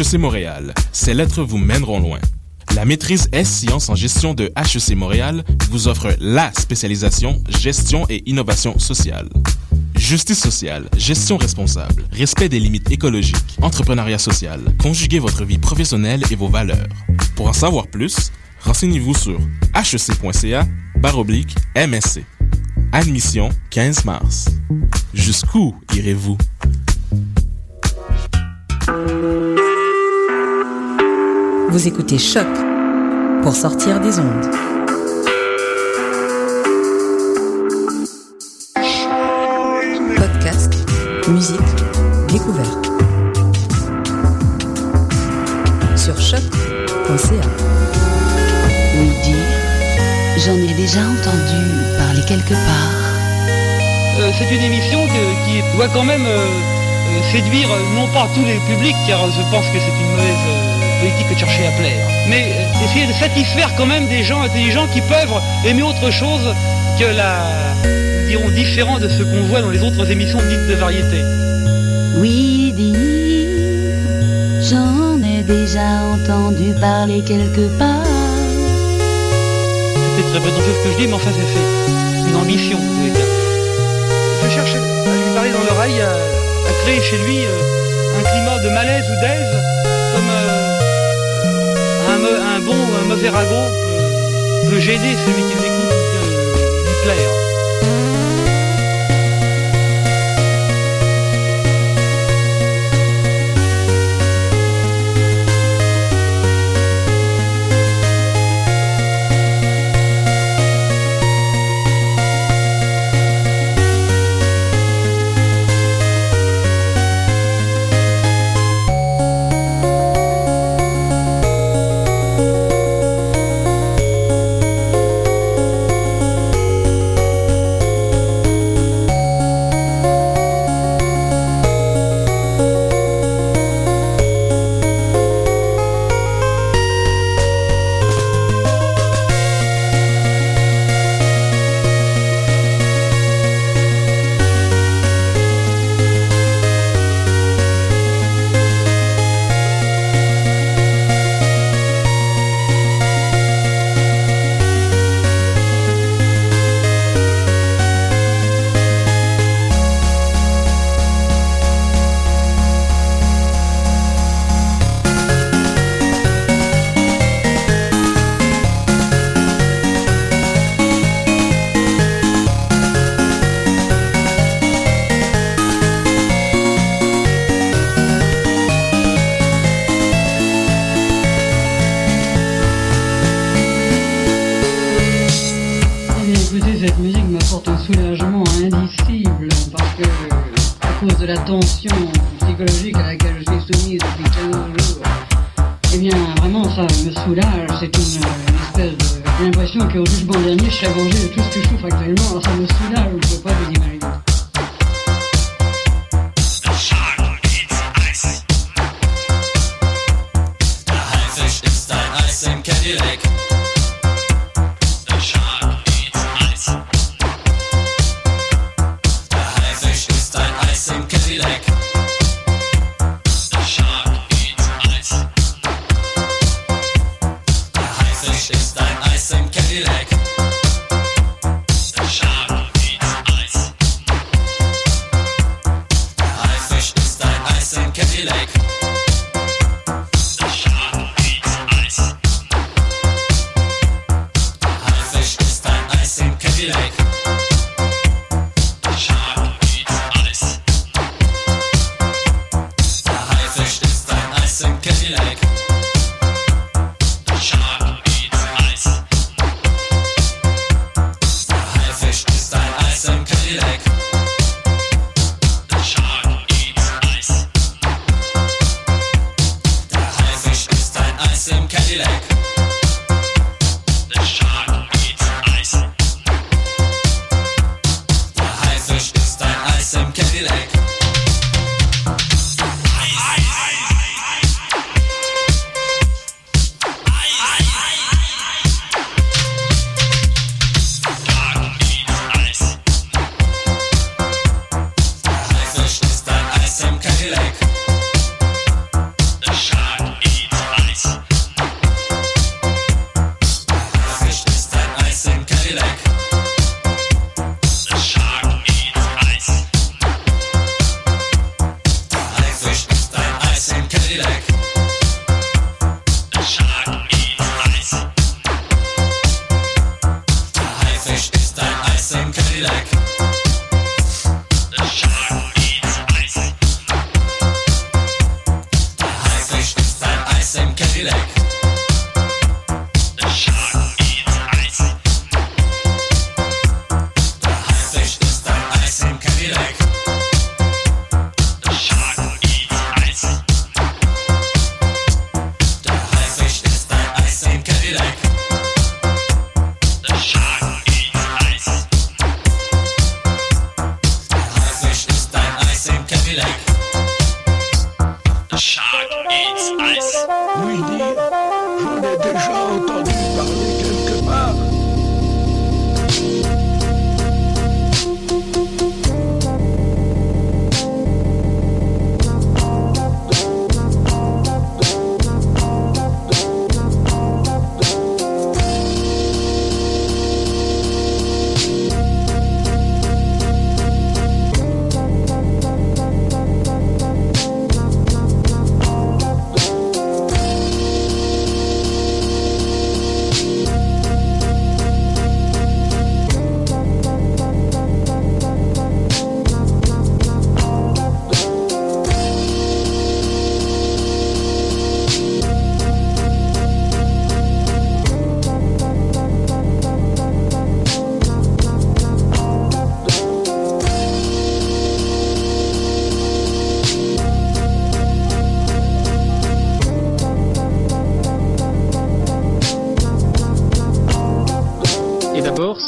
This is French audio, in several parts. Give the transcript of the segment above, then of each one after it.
HEC Montréal, ces lettres vous mèneront loin. La maîtrise S-Sciences en gestion de HEC Montréal vous offre la spécialisation gestion et innovation sociale. Justice sociale, gestion responsable, respect des limites écologiques, entrepreneuriat social, conjuguez votre vie professionnelle et vos valeurs. Pour en savoir plus, renseignez-vous sur hec.ca baroblique MSC. Admission 15 mars. Jusqu'où irez-vous? Vous écoutez Choc pour sortir des ondes. Podcast, musique, découverte. Sur choc.ca. Oui, dire, j'en ai déjà entendu parler quelque part. Euh, c'est une émission que- qui doit quand même euh, euh, séduire non pas tous les publics, car je pense que c'est une mauvaise euh, politique que de chercher à plaire, mais euh, essayer de satisfaire quand même des gens intelligents qui peuvent aimer autre chose que la, nous dirons, différent de ce qu'on voit dans les autres émissions dites de variété. Oui, dire, j'en ai déjà entendu parler quelque part. C'est très prétentieux ce que je dis, mais enfin c'est fait. Une ambition. Je cherche à lui parler dans l'oreille, à, à créer chez lui euh, un climat de malaise ou d'aise, bon un mauvais ragot peut, peut gêner celui qui l'écoute ou bien lui- lui plaire. Like.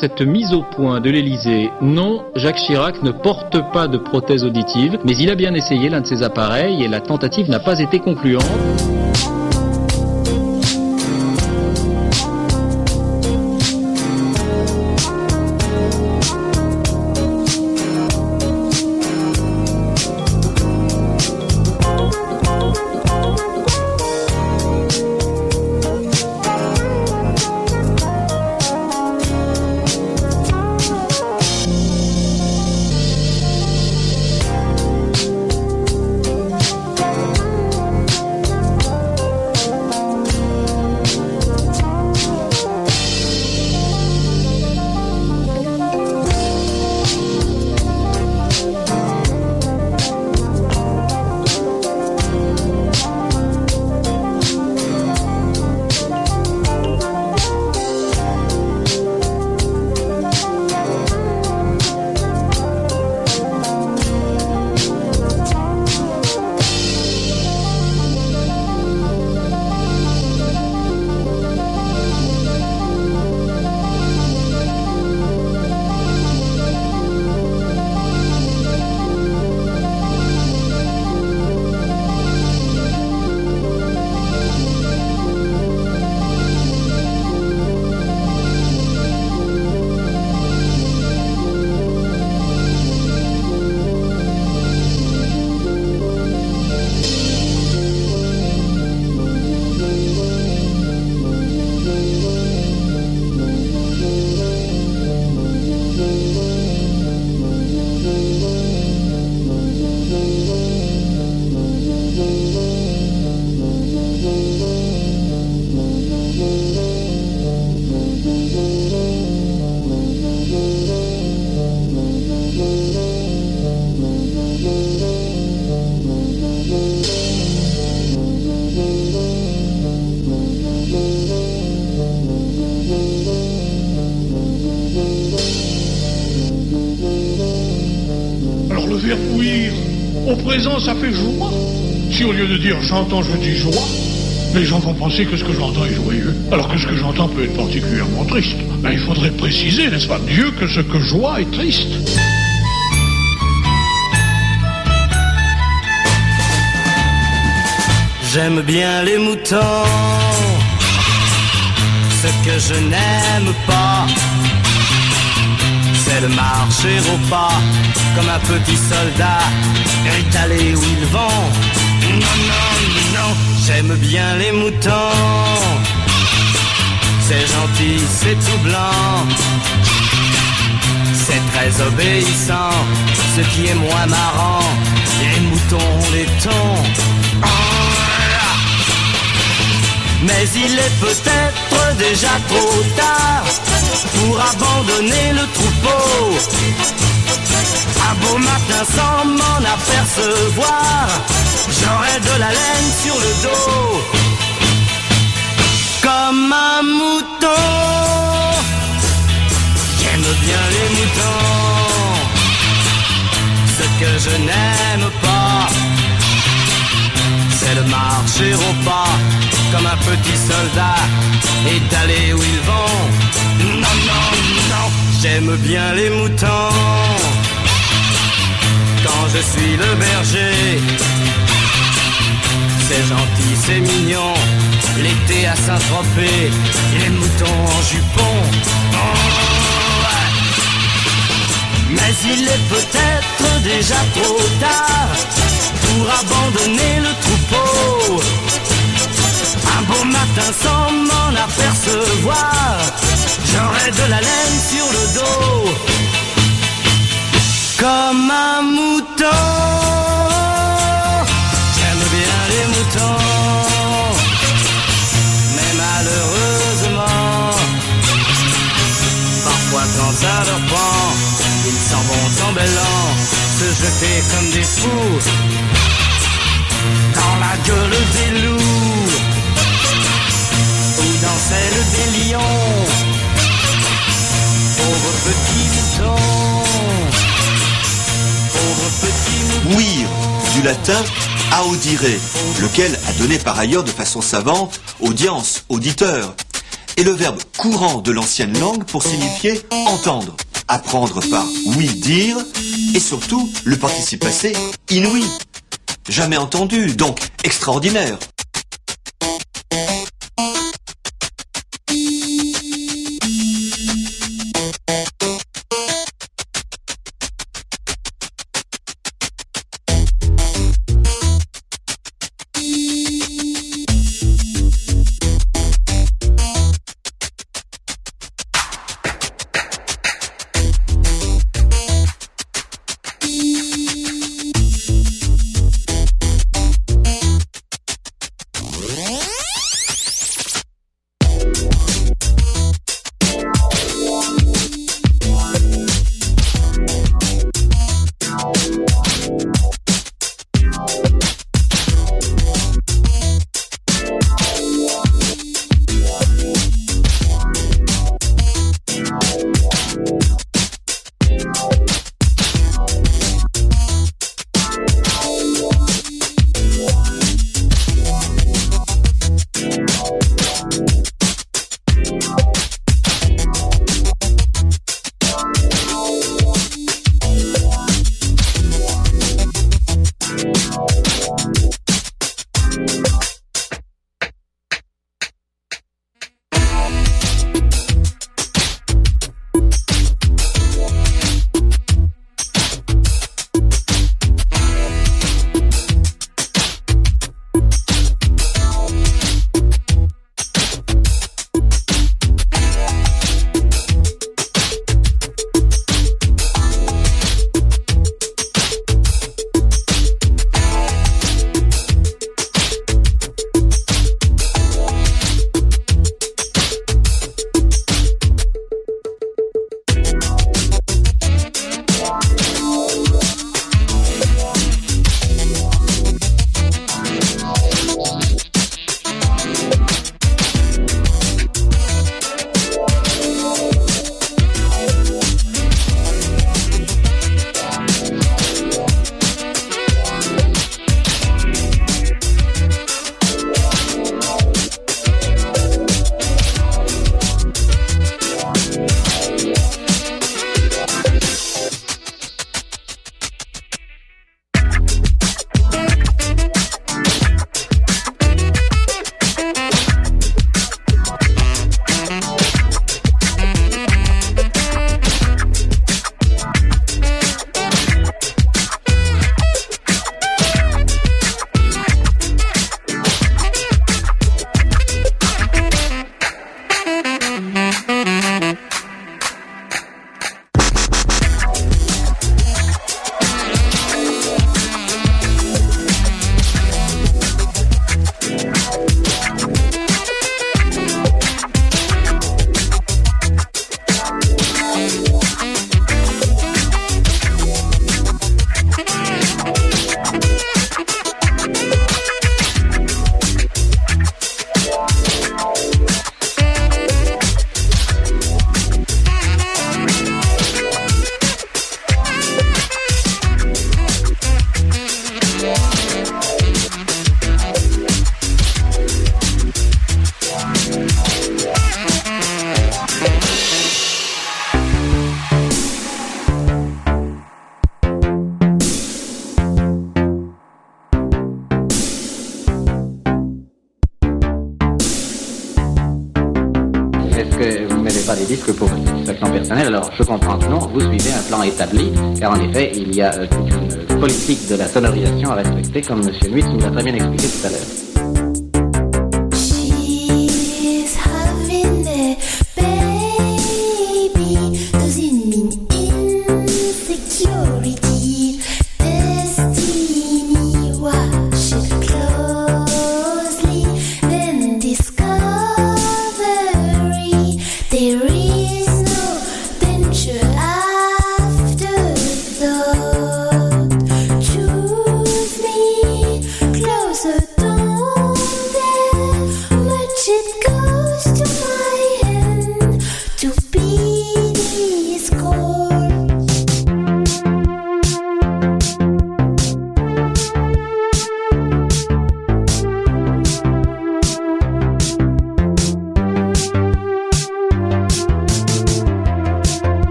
Cette mise au point de l'Elysée. Non, Jacques Chirac ne porte pas de prothèse auditive, mais il a bien essayé l'un de ses appareils et la tentative n'a pas été concluante. Présent, ça fait joie. Si au lieu de dire j'entends, je dis joie, les gens vont penser que ce que j'entends est joyeux, alors que ce que j'entends peut être particulièrement triste. Ben, il faudrait préciser, n'est-ce pas, Dieu, que ce que joie est triste. J'aime bien les moutons. Ce que je n'aime pas, de marcher au pas comme un petit soldat étalé où ils vont. Non, non, non, j'aime bien les moutons. C'est gentil, c'est tout blanc. C'est très obéissant, ce qui est moins marrant. Les moutons, les tons. Mais il est peut-être déjà trop tard pour abandonner le troupeau. Un beau matin sans m'en apercevoir, j'aurai de la laine sur le dos. Comme un mouton, j'aime bien les moutons. Ce que je n'aime pas, c'est de marcher au pas comme un petit soldat et d'aller où ils vont. Non, non, non, j'aime bien les moutons. Quand je suis le berger, c'est gentil, c'est mignon. L'été à Saint-Tropez, les moutons en jupon. Oh, ouais. Mais il est peut-être déjà trop tard sans m'en apercevoir, j'aurai de la laine sur le dos. Comme un mouton, j'aime bien les moutons. Mais malheureusement, parfois quand ça leur prend, ils s'en vont en se jeter comme des fous dans la gueule des loups Ouïr, du latin audire, lequel a donné par ailleurs de façon savante audience, auditeur, et le verbe courant de l'ancienne langue pour signifier entendre, apprendre par oui dire, et surtout le participe passé inouï, jamais entendu, donc extraordinaire. Y a toute une politique de la sonorisation à respecter, comme M. Nuit nous l'a très bien expliqué tout à l'heure.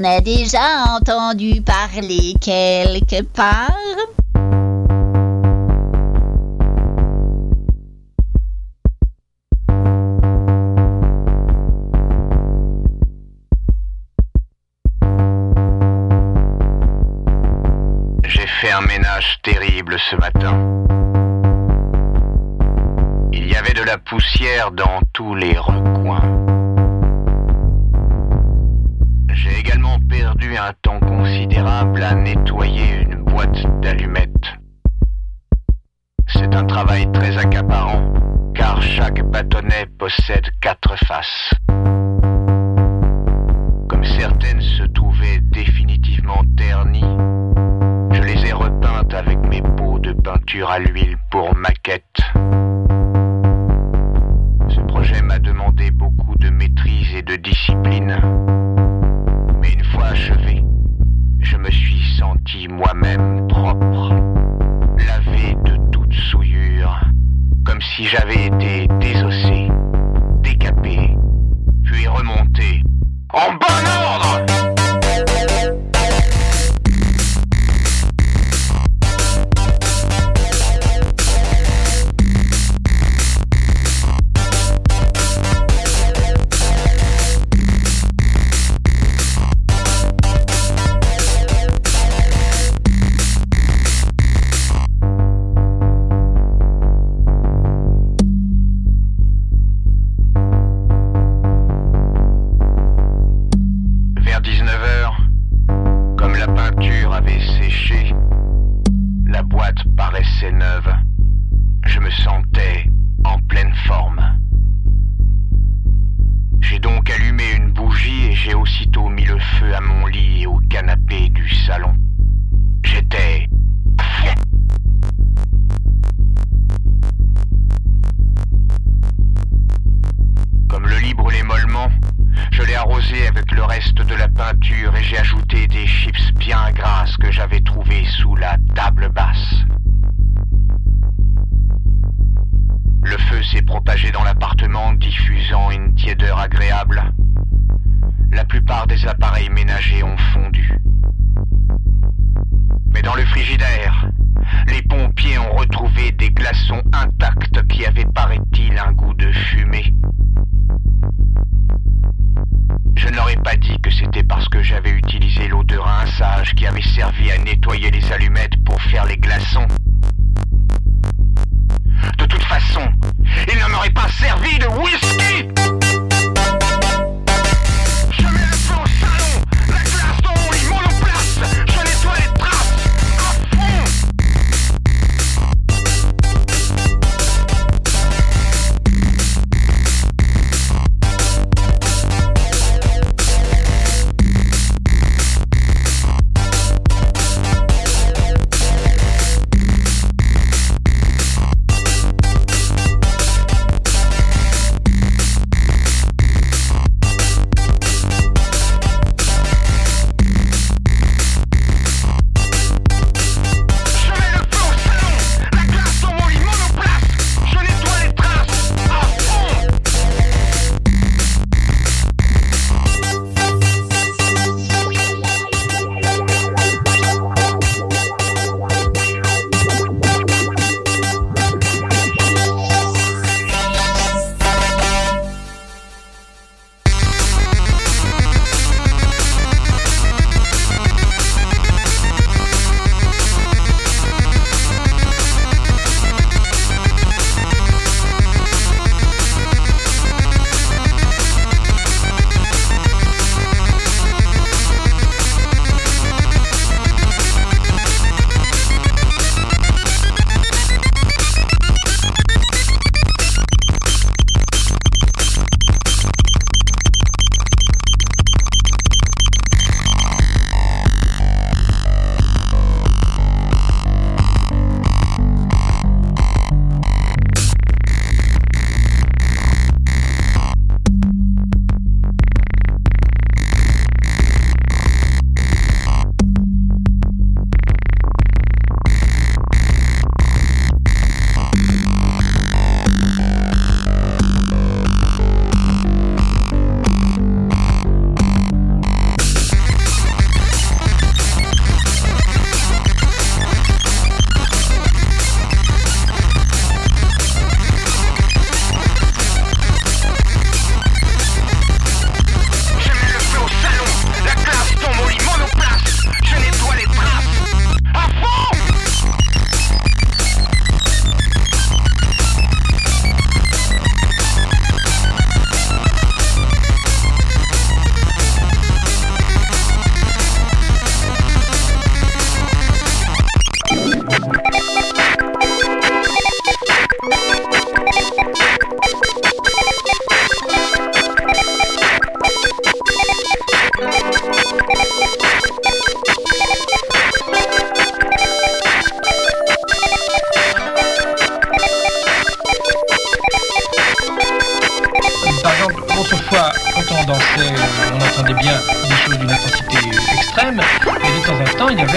J'en ai déjà entendu parler quelque part. J'ai fait un ménage terrible ce matin. Il y avait de la poussière dans tous les recoins. Un temps considérable à nettoyer une boîte d'allumettes. C'est un travail très accaparant, car chaque bâtonnet possède quatre faces. Comme certaines se trouvaient définitivement ternies. Je les ai repeintes avec mes pots de peinture à l'huile pour maquette. Ce projet m'a demandé beaucoup de maîtrise et de discipline. Mais une fois achevé, je me suis senti moi-même propre, lavé de toute souillure, comme si j'avais été désossé, décapé, puis remonté en bon ordre. Ajouté des chips bien grasses que j'avais trouvées sous la table basse. Le feu s'est propagé dans l'appartement, diffusant une tiédeur agréable. La plupart des appareils ménagers ont fondu. Mais dans le frigidaire, les pompiers ont retrouvé des glaçons intacts qui avaient, paraît-il, un goût de fumée. Je ai pas dit que c'était parce que j'avais utilisé l'eau de rinçage qui avait servi à nettoyer les allumettes pour faire les glaçons. De toute façon, il ne m'aurait pas servi de whisky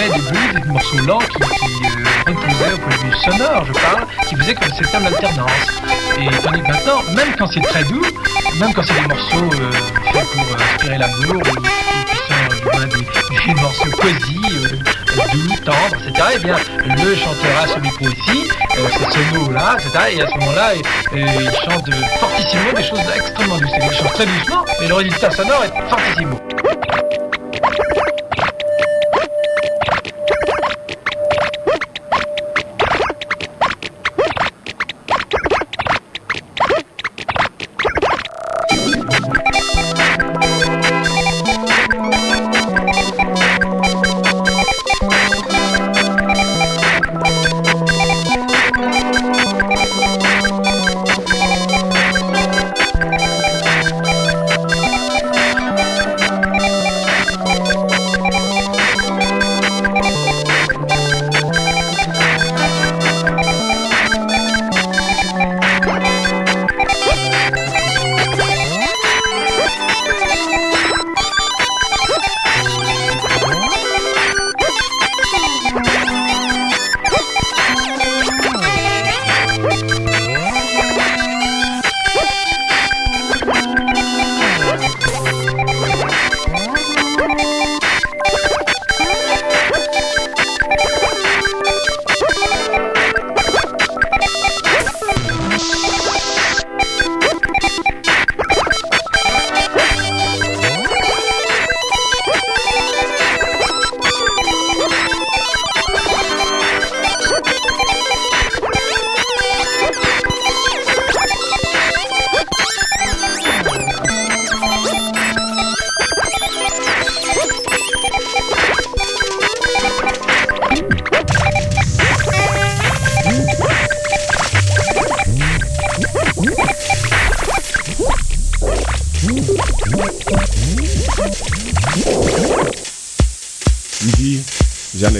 avait des blues, des morceaux lents qui, qui au point de vue sonore, je parle, qui faisaient que c'était en alternance. Et tandis que maintenant, même quand c'est très doux, même quand c'est des morceaux euh, faits pour euh, inspirer l'amour, ou, qui sont euh, du des, des morceaux cosy, doux, tendres, etc., eh bien, le chanteur a ce micro ici, euh, ces sonos-là, etc., et à ce moment-là, il chante fortissimo des choses extrêmement douces. Il chante très doucement, mais le résultat sonore est fortissimo.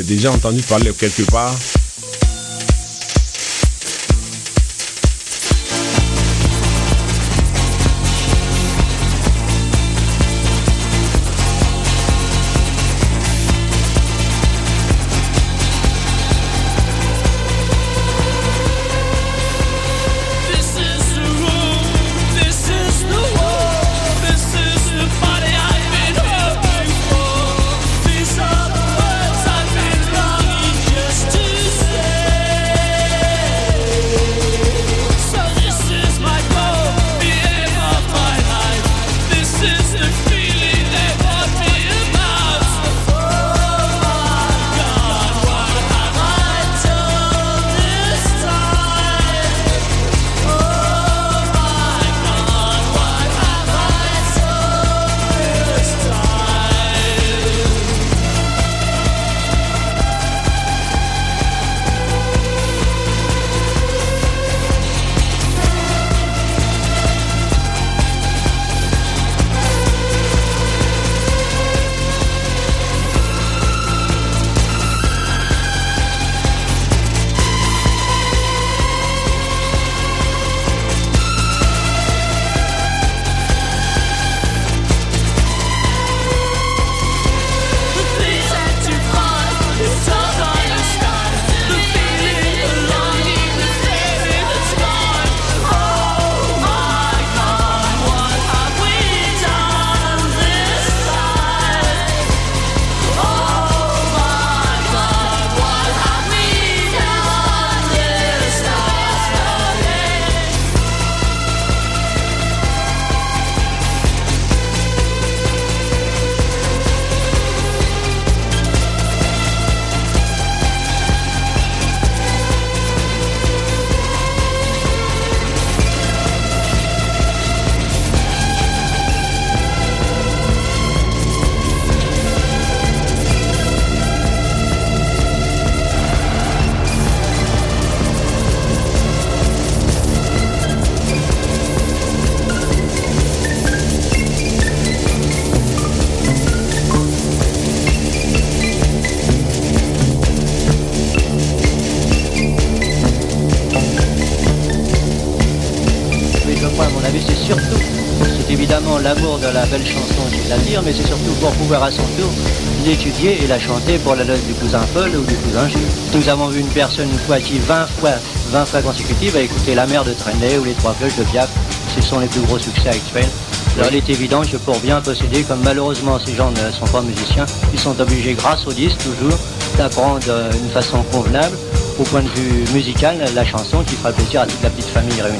Déjà entendu parler quelque part. À son tour l'étudier et la chanter pour la note du cousin Paul ou du cousin Gilles. Nous avons vu une personne une qui 20 fois, 20 fois consécutives a écouté La mer de Trenet ou Les trois cloches de Piaf. Ce sont les plus gros succès actuels. Alors il est évident que pour bien posséder, comme malheureusement ces gens ne sont pas musiciens, ils sont obligés, grâce au disque toujours, d'apprendre euh, d'une façon convenable, au point de vue musical, la chanson qui fera plaisir à toute la petite famille réunie.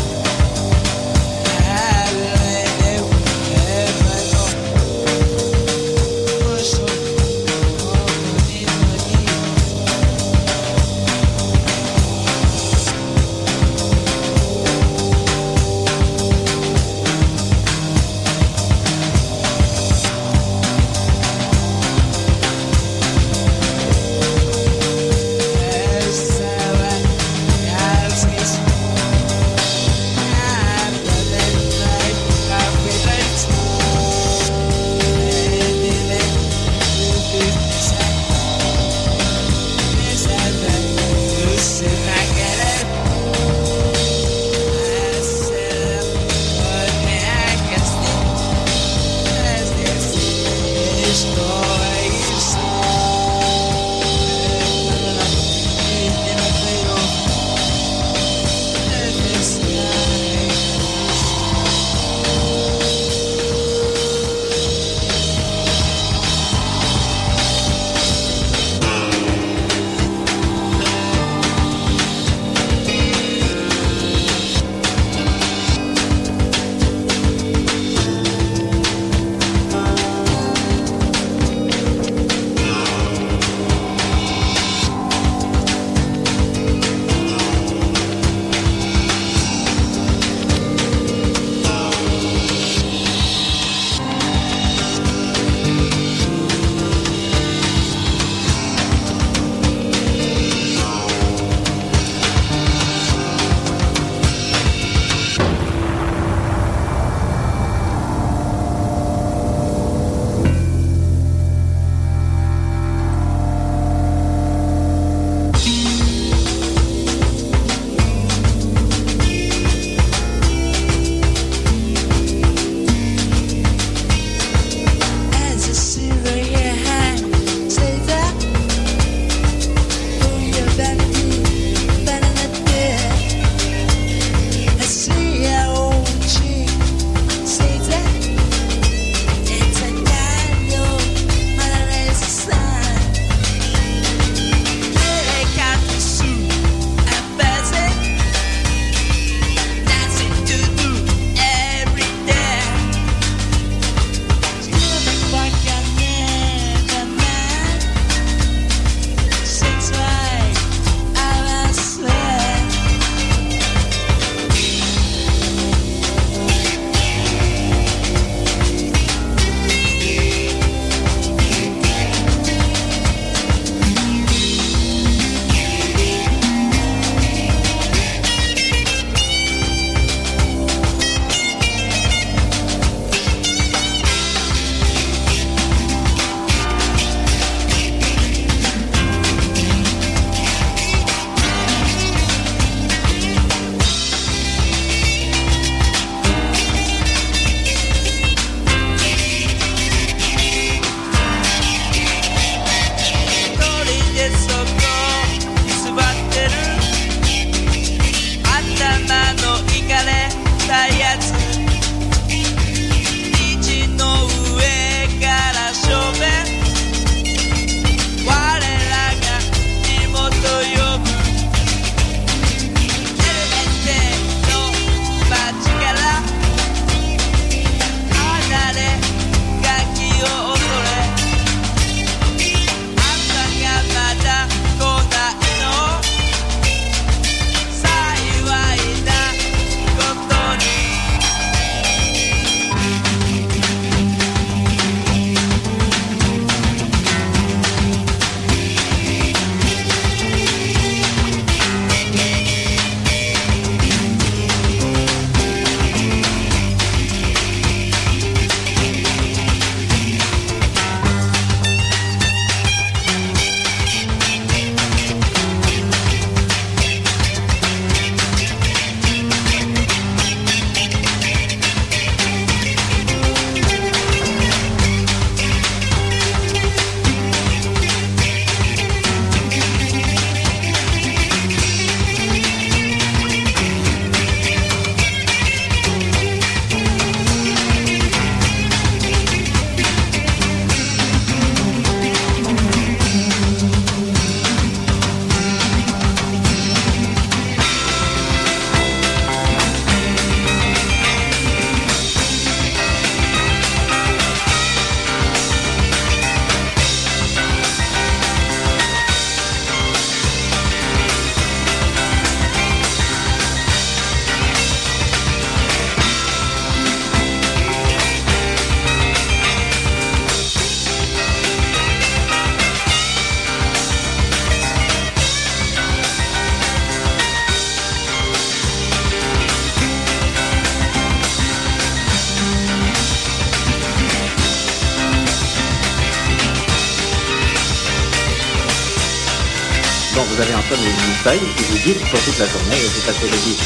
avez en somme une feuille qui vous guide pour toute la journée et vous passez le disque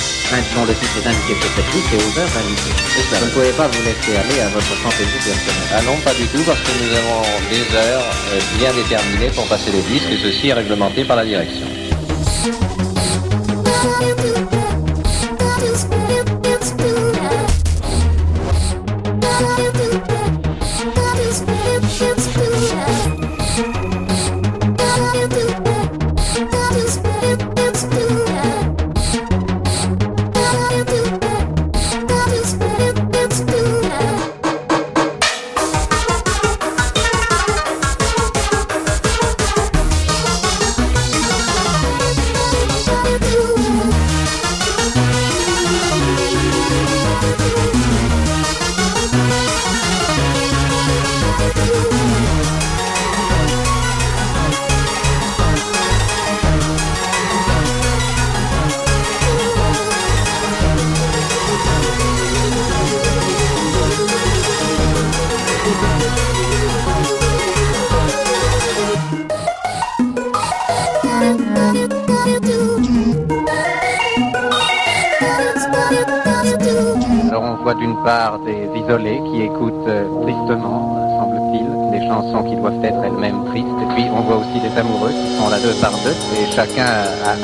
dont le titre est indiqué sur cette liste et aux heures indiquées. Vous ne pouvez pas vous laisser aller à votre fantaisie personnelle. Ah non, pas du tout, parce que nous avons des heures euh, bien déterminées pour passer les disques, et ceci est réglementé par la direction.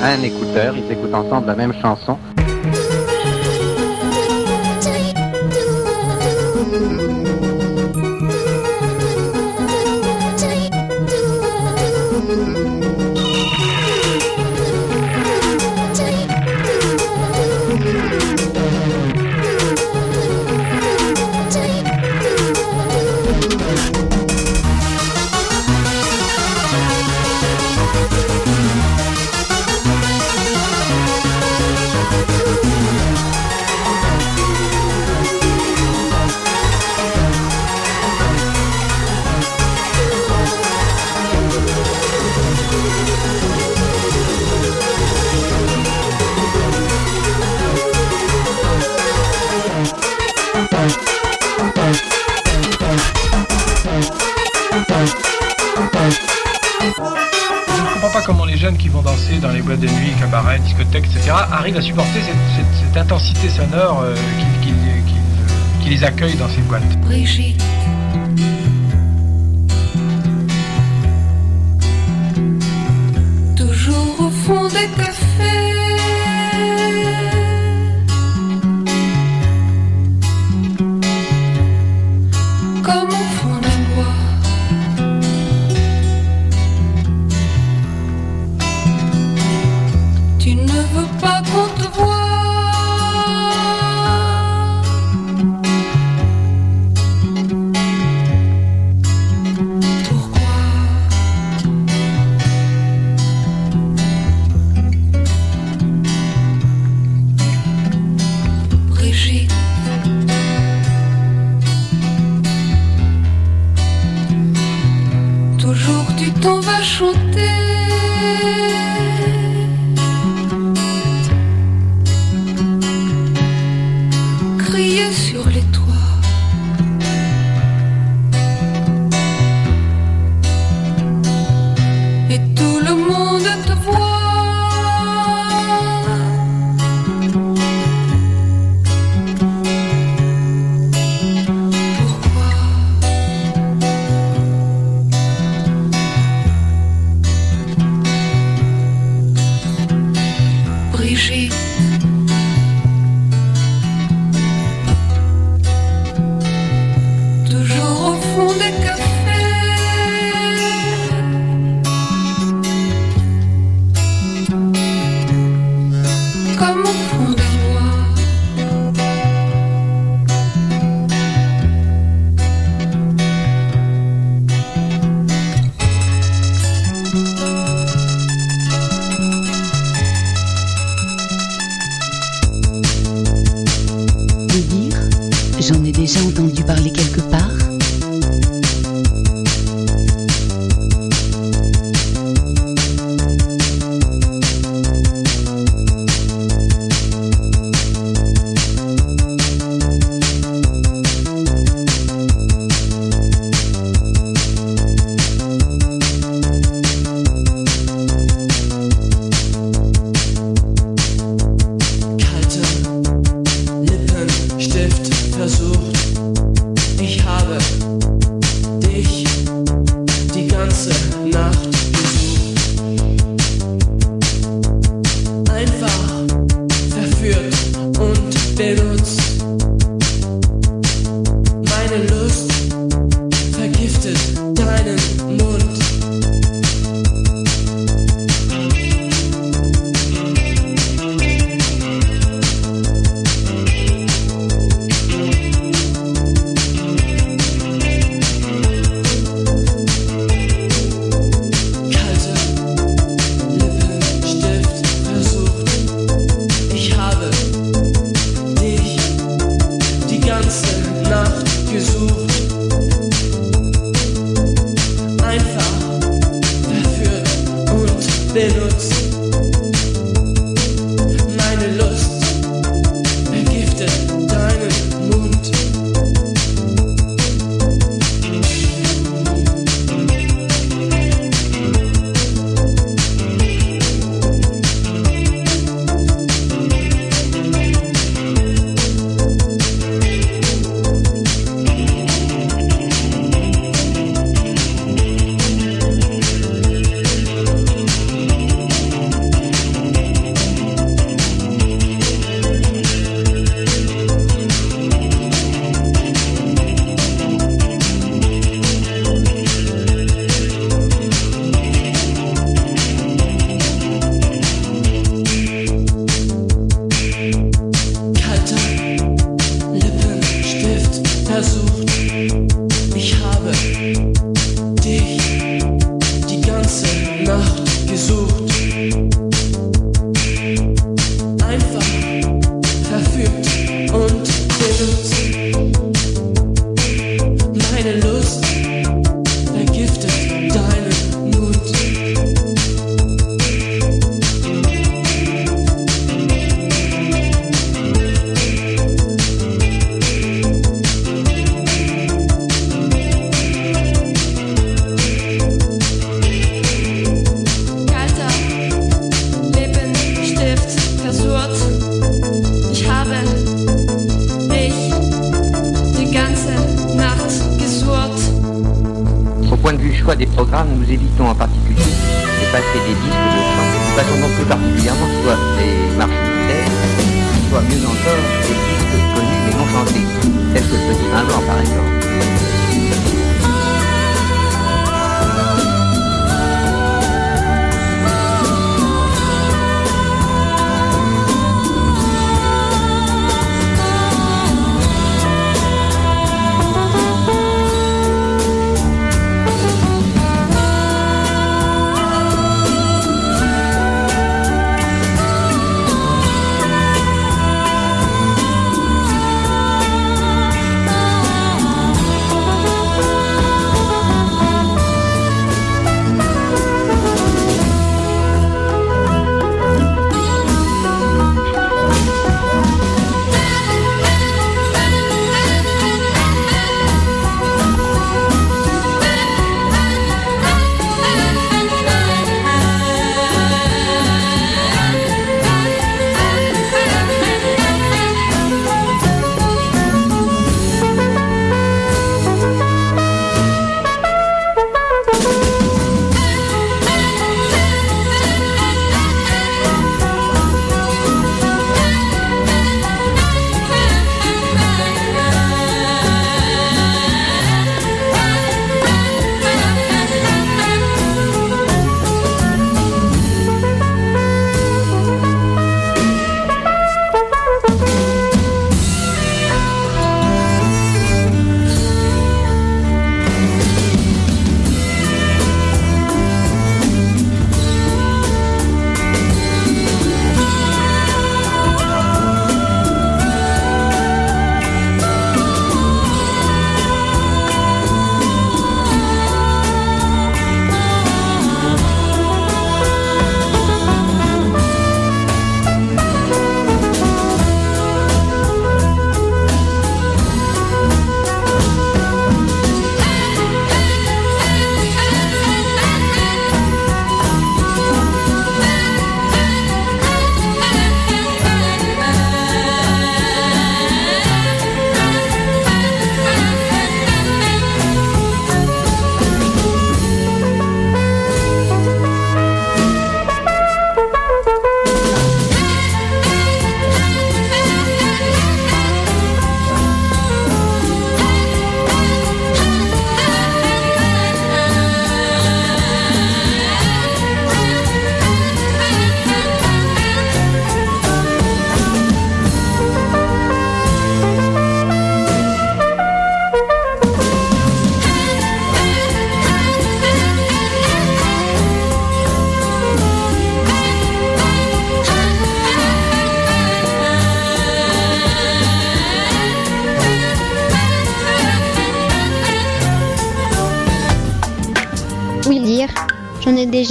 Un écouteur, ils écoutent ensemble la même chanson. Les accueille dans ces boîtes.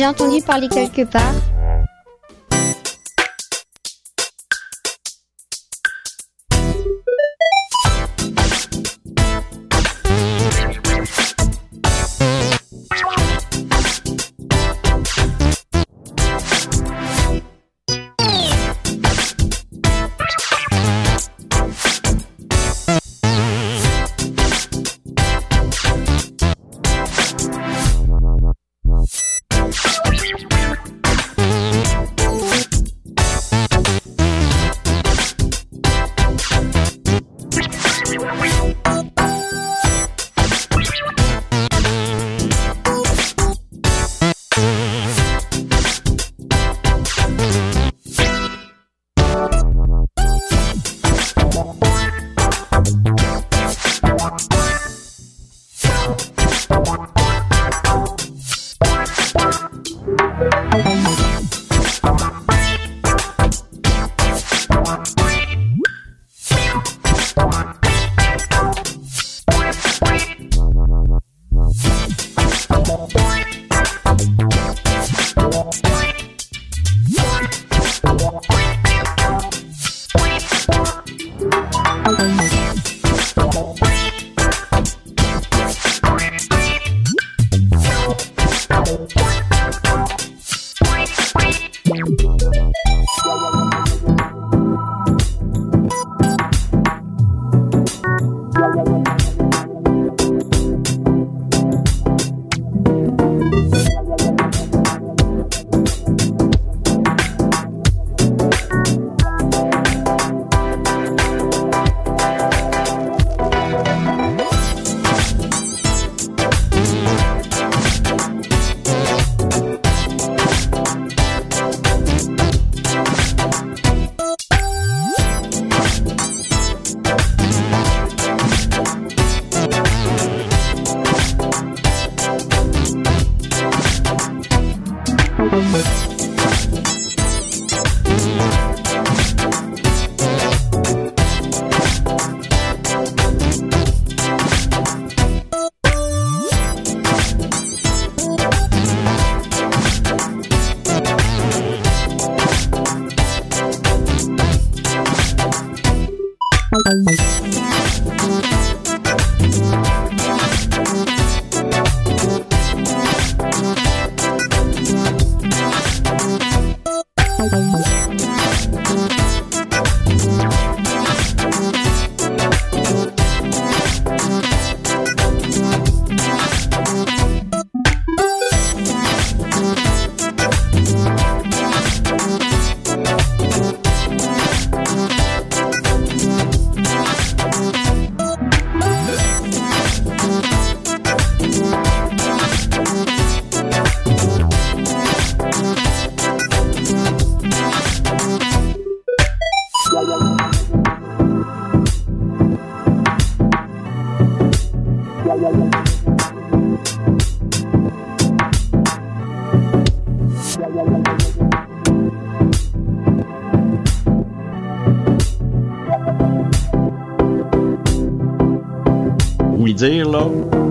J'en ai déjà entendu parler quelque part.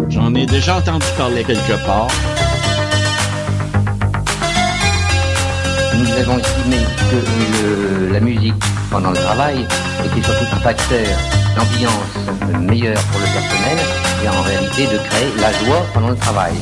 J'en ai déjà entendu parler quelque part. Nous avons estimé que la musique pendant le travail était surtout un facteur d'ambiance meilleure pour le personnel et en réalité de créer la joie pendant le travail.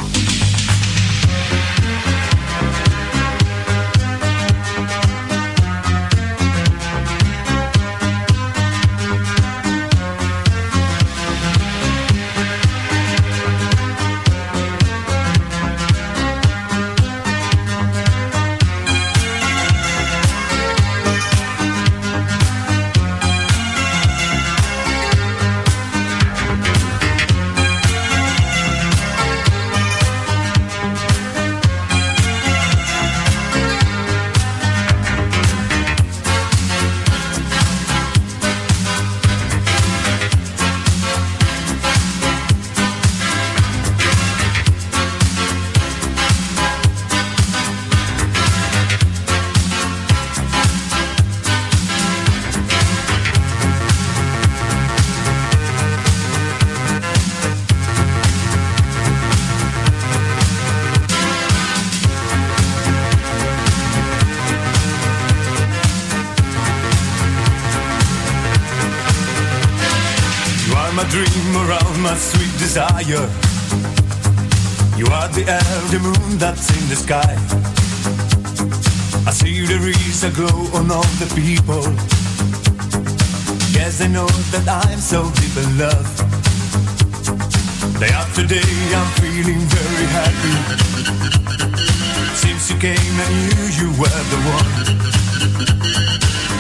I knew you were the one.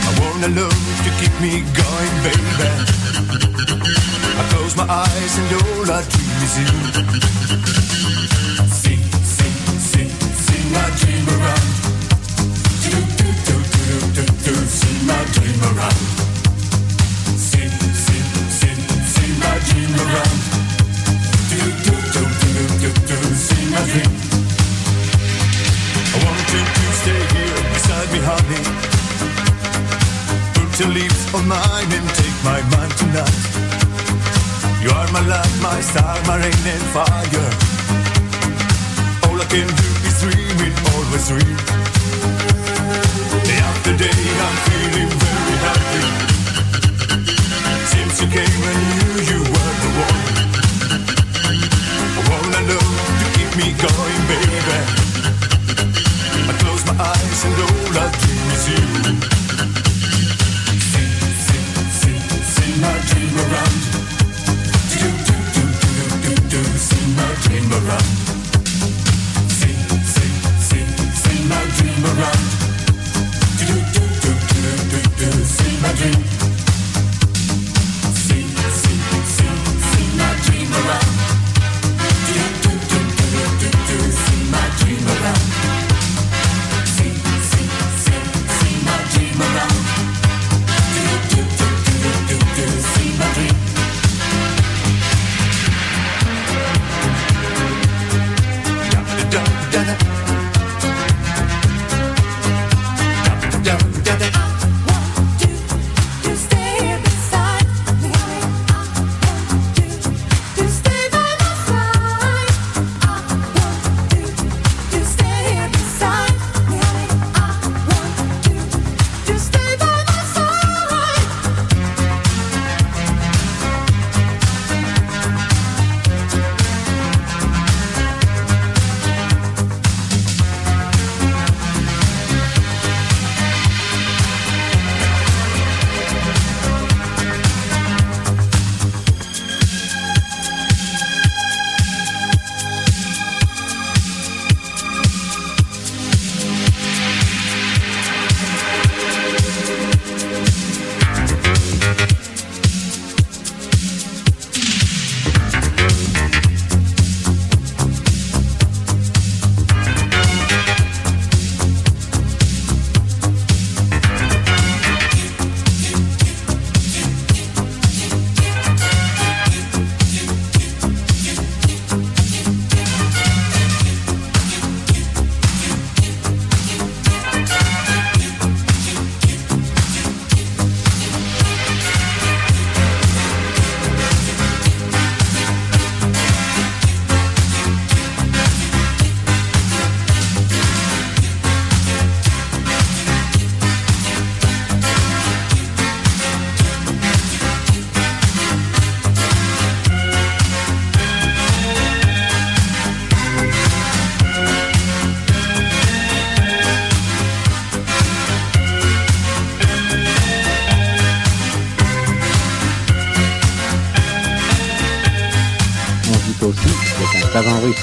I want a love to keep me going, baby. I close my eyes and all I dream is you. Tonight. You are my light, my star, my rain and fire. All I can do is dream it, always dream. Day after day, I'm feeling very happy. Since you came, I knew you were the one. I wanna know to keep me going, baby. I close my eyes and all I dream is you. My dream around. Do, do, do, do, do, do, see my dream around. See, see, see, see my dream around. Do, do, do, do, do, do, savants russes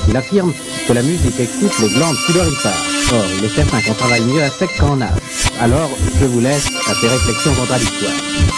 qui l'affirment que la musique excite les glandes sudoripares. Or, il est certain qu'on travaille mieux à sec qu'en âge. Alors, je vous laisse à ces réflexions contradictoires.